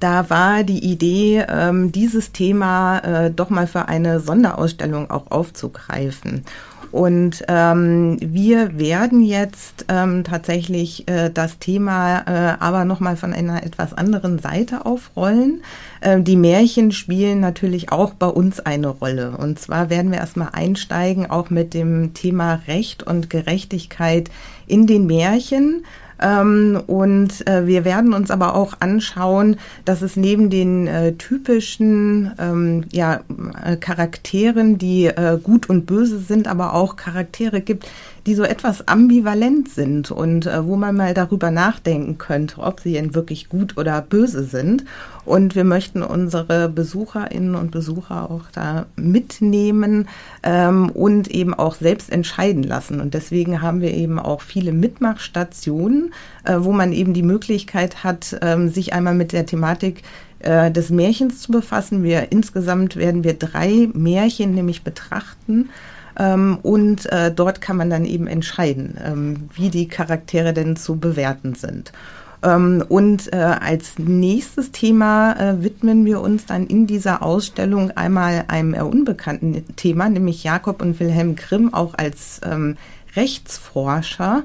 da war die Idee, ähm, dieses Thema äh, doch mal für eine Sonderausstellung auch aufzugreifen. Und ähm, wir werden jetzt ähm, tatsächlich äh, das Thema äh, aber nochmal von einer etwas anderen Seite aufrollen. Äh, die Märchen spielen natürlich auch bei uns eine Rolle. Und zwar werden wir erstmal einsteigen, auch mit dem Thema Recht und Gerechtigkeit in den Märchen. Ähm, und äh, wir werden uns aber auch anschauen, dass es neben den äh, typischen ähm, ja, äh, Charakteren, die gut und böse sind, aber auch Charaktere gibt, die so etwas ambivalent sind und äh, wo man mal darüber nachdenken könnte, ob sie denn wirklich gut oder böse sind. Und wir möchten unsere Besucherinnen und Besucher auch da mitnehmen ähm, und eben auch selbst entscheiden lassen. Und deswegen haben wir eben auch viele Mitmachstationen, äh, wo man eben die Möglichkeit hat, ähm, sich einmal mit der Thematik äh, des Märchens zu befassen. Wir insgesamt werden wir drei Märchen nämlich betrachten ähm, und äh, dort kann man dann eben entscheiden, ähm, wie die Charaktere denn zu bewerten sind. Ähm, und äh, als nächstes Thema äh, widmen wir uns dann in dieser Ausstellung einmal einem eher unbekannten Thema, nämlich Jakob und Wilhelm Grimm auch als ähm, Rechtsforscher.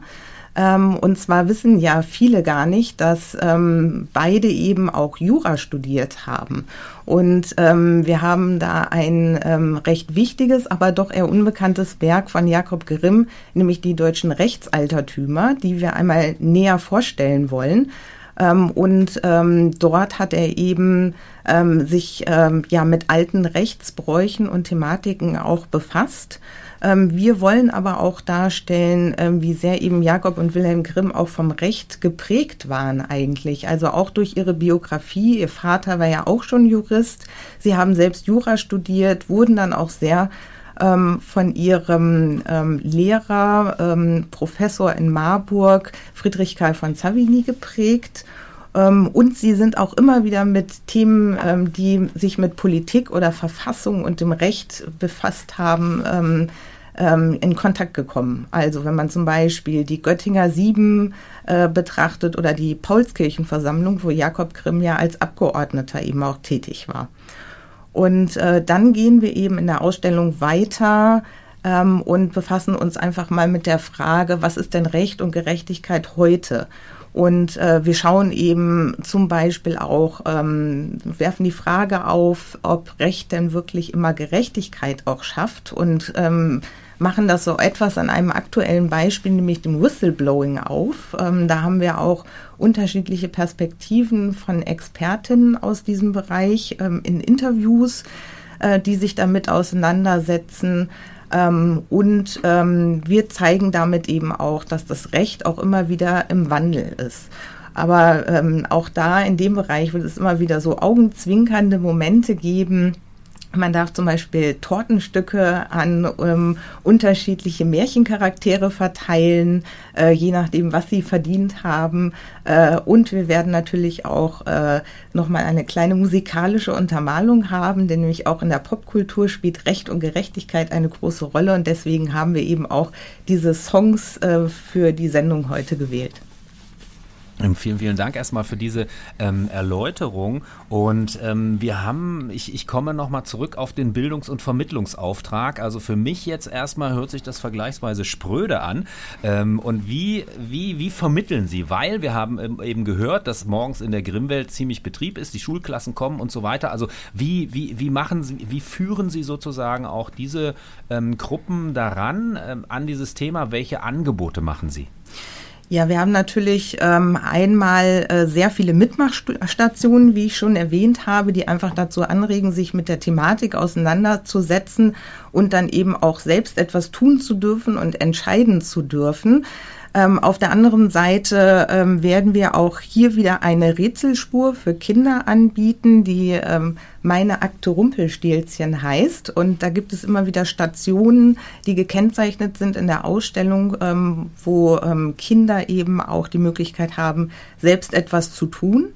Ähm, und zwar wissen ja viele gar nicht, dass ähm, beide eben auch Jura studiert haben. Und ähm, wir haben da ein ähm, recht wichtiges, aber doch eher unbekanntes Werk von Jakob Grimm, nämlich die deutschen Rechtsaltertümer, die wir einmal näher vorstellen wollen. Ähm, und ähm, dort hat er eben ähm, sich ähm, ja mit alten Rechtsbräuchen und Thematiken auch befasst. Ähm, wir wollen aber auch darstellen, ähm, wie sehr eben Jakob und Wilhelm Grimm auch vom Recht geprägt waren eigentlich. Also auch durch ihre Biografie. Ihr Vater war ja auch schon Jurist. Sie haben selbst Jura studiert, wurden dann auch sehr ähm, von ihrem ähm, Lehrer, ähm, Professor in Marburg, Friedrich Karl von Savigny geprägt. Ähm, und sie sind auch immer wieder mit Themen, ähm, die sich mit Politik oder Verfassung und dem Recht befasst haben, ähm, in Kontakt gekommen. Also wenn man zum Beispiel die Göttinger Sieben äh, betrachtet oder die Paulskirchenversammlung, wo Jakob Grimm ja als Abgeordneter eben auch tätig war. Und äh, dann gehen wir eben in der Ausstellung weiter ähm, und befassen uns einfach mal mit der Frage, was ist denn Recht und Gerechtigkeit heute? Und äh, wir schauen eben zum Beispiel auch, ähm, werfen die Frage auf, ob Recht denn wirklich immer Gerechtigkeit auch schafft und ähm, machen das so etwas an einem aktuellen Beispiel, nämlich dem Whistleblowing auf. Ähm, da haben wir auch unterschiedliche Perspektiven von Expertinnen aus diesem Bereich ähm, in Interviews, äh, die sich damit auseinandersetzen. Ähm, und ähm, wir zeigen damit eben auch, dass das Recht auch immer wieder im Wandel ist. Aber ähm, auch da in dem Bereich wird es immer wieder so augenzwinkernde Momente geben, man darf zum Beispiel Tortenstücke an ähm, unterschiedliche Märchencharaktere verteilen, äh, je nachdem, was sie verdient haben. Äh, und wir werden natürlich auch äh, nochmal eine kleine musikalische Untermalung haben, denn nämlich auch in der Popkultur spielt Recht und Gerechtigkeit eine große Rolle. Und deswegen haben wir eben auch diese Songs äh, für die Sendung heute gewählt. Ähm, vielen, vielen Dank erstmal für diese ähm, Erläuterung. Und ähm, wir haben, ich, ich komme nochmal zurück auf den Bildungs- und Vermittlungsauftrag. Also für mich jetzt erstmal hört sich das vergleichsweise spröde an. Ähm, und wie, wie, wie vermitteln Sie? Weil wir haben ähm, eben gehört, dass morgens in der Grimmwelt ziemlich Betrieb ist, die Schulklassen kommen und so weiter. Also wie, wie, wie machen Sie, wie führen Sie sozusagen auch diese ähm, Gruppen daran, ähm, an dieses Thema? Welche Angebote machen Sie? Ja, wir haben natürlich ähm, einmal äh, sehr viele Mitmachstationen, wie ich schon erwähnt habe, die einfach dazu anregen, sich mit der Thematik auseinanderzusetzen und dann eben auch selbst etwas tun zu dürfen und entscheiden zu dürfen. Ähm, auf der anderen Seite ähm, werden wir auch hier wieder eine Rätselspur für Kinder anbieten, die ähm, meine Akte Rumpelstilzchen heißt. Und da gibt es immer wieder Stationen, die gekennzeichnet sind in der Ausstellung, ähm, wo ähm, Kinder eben auch die Möglichkeit haben, selbst etwas zu tun.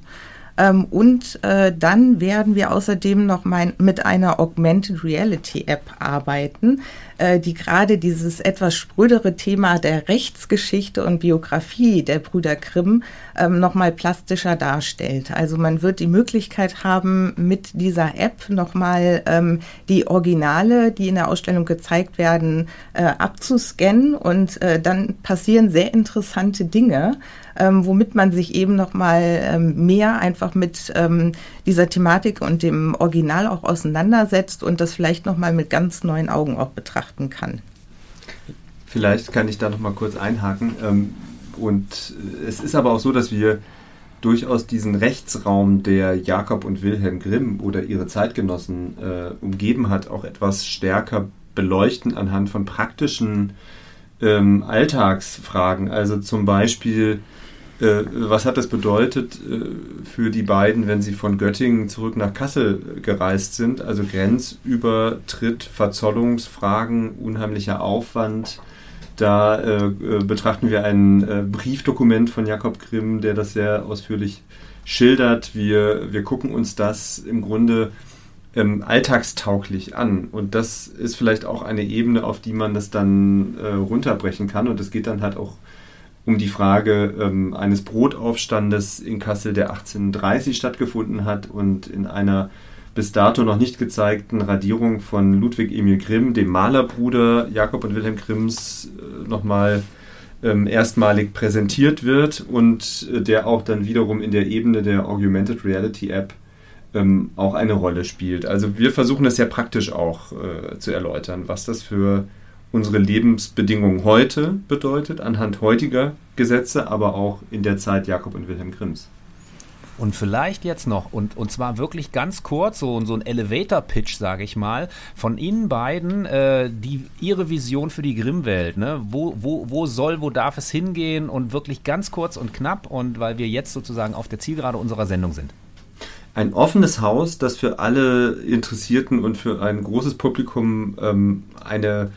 Ähm, und äh, dann werden wir außerdem noch mein, mit einer Augmented Reality App arbeiten, äh, die gerade dieses etwas sprödere Thema der Rechtsgeschichte und Biografie der Brüder Grimm ähm, nochmal plastischer darstellt. Also man wird die Möglichkeit haben, mit dieser App nochmal ähm, die Originale, die in der Ausstellung gezeigt werden, äh, abzuscannen und äh, dann passieren sehr interessante Dinge ähm, womit man sich eben nochmal ähm, mehr einfach mit ähm, dieser Thematik und dem Original auch auseinandersetzt und das vielleicht nochmal mit ganz neuen Augen auch betrachten kann. Vielleicht kann ich da nochmal kurz einhaken. Und es ist aber auch so, dass wir durchaus diesen Rechtsraum, der Jakob und Wilhelm Grimm oder ihre Zeitgenossen äh, umgeben hat, auch etwas stärker beleuchten anhand von praktischen ähm, Alltagsfragen. Also zum Beispiel, äh, was hat das bedeutet äh, für die beiden, wenn sie von Göttingen zurück nach Kassel gereist sind? Also Grenzübertritt, Verzollungsfragen, unheimlicher Aufwand. Da äh, äh betrachten wir ein äh, Briefdokument von Jakob Grimm, der das sehr ausführlich schildert. Wir, wir gucken uns das im Grunde ähm, alltagstauglich an. Und das ist vielleicht auch eine Ebene, auf die man das dann äh, runterbrechen kann. Und es geht dann halt auch um die Frage ähm, eines Brotaufstandes in Kassel, der 1830 stattgefunden hat und in einer bis dato noch nicht gezeigten Radierung von Ludwig Emil Grimm, dem Malerbruder Jakob und Wilhelm Grimms, äh, nochmal ähm, erstmalig präsentiert wird und äh, der auch dann wiederum in der Ebene der Augmented Reality App ähm, auch eine Rolle spielt. Also wir versuchen das ja praktisch auch äh, zu erläutern, was das für unsere Lebensbedingungen heute bedeutet, anhand heutiger Gesetze, aber auch in der Zeit Jakob und Wilhelm Grimms. Und vielleicht jetzt noch, und, und zwar wirklich ganz kurz, so, so ein Elevator-Pitch, sage ich mal, von Ihnen beiden, äh, die, Ihre Vision für die Grimm-Welt. Ne? Wo, wo, wo soll, wo darf es hingehen? Und wirklich ganz kurz und knapp, und weil wir jetzt sozusagen auf der Zielgerade unserer Sendung sind. Ein offenes Haus, das für alle Interessierten und für ein großes Publikum ähm, eine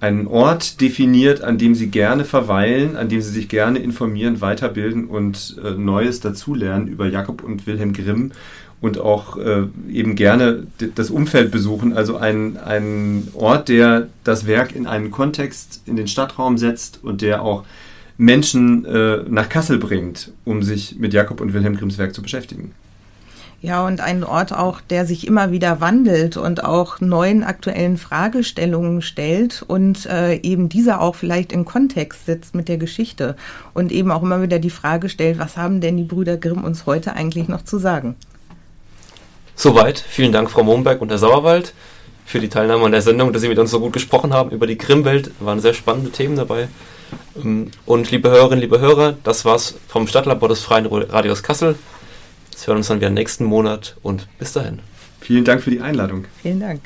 einen Ort definiert, an dem sie gerne verweilen, an dem sie sich gerne informieren, weiterbilden und äh, Neues dazulernen über Jakob und Wilhelm Grimm und auch äh, eben gerne das Umfeld besuchen. Also ein, ein Ort, der das Werk in einen Kontext, in den Stadtraum setzt und der auch Menschen äh, nach Kassel bringt, um sich mit Jakob und Wilhelm Grimms Werk zu beschäftigen. Ja, und ein Ort auch, der sich immer wieder wandelt und auch neuen aktuellen Fragestellungen stellt und äh, eben diese auch vielleicht in Kontext setzt mit der Geschichte und eben auch immer wieder die Frage stellt, was haben denn die Brüder Grimm uns heute eigentlich noch zu sagen? Soweit. Vielen Dank, Frau Momberg und Herr Sauerwald, für die Teilnahme an der Sendung, dass Sie mit uns so gut gesprochen haben über die Grimmwelt. Waren sehr spannende Themen dabei. Ähm, und liebe Hörerinnen, liebe Hörer, das war's vom Stadtlabor des Freien Radios Kassel. Wir hören uns dann wieder nächsten Monat und bis dahin. Vielen Dank für die Einladung. Vielen Dank.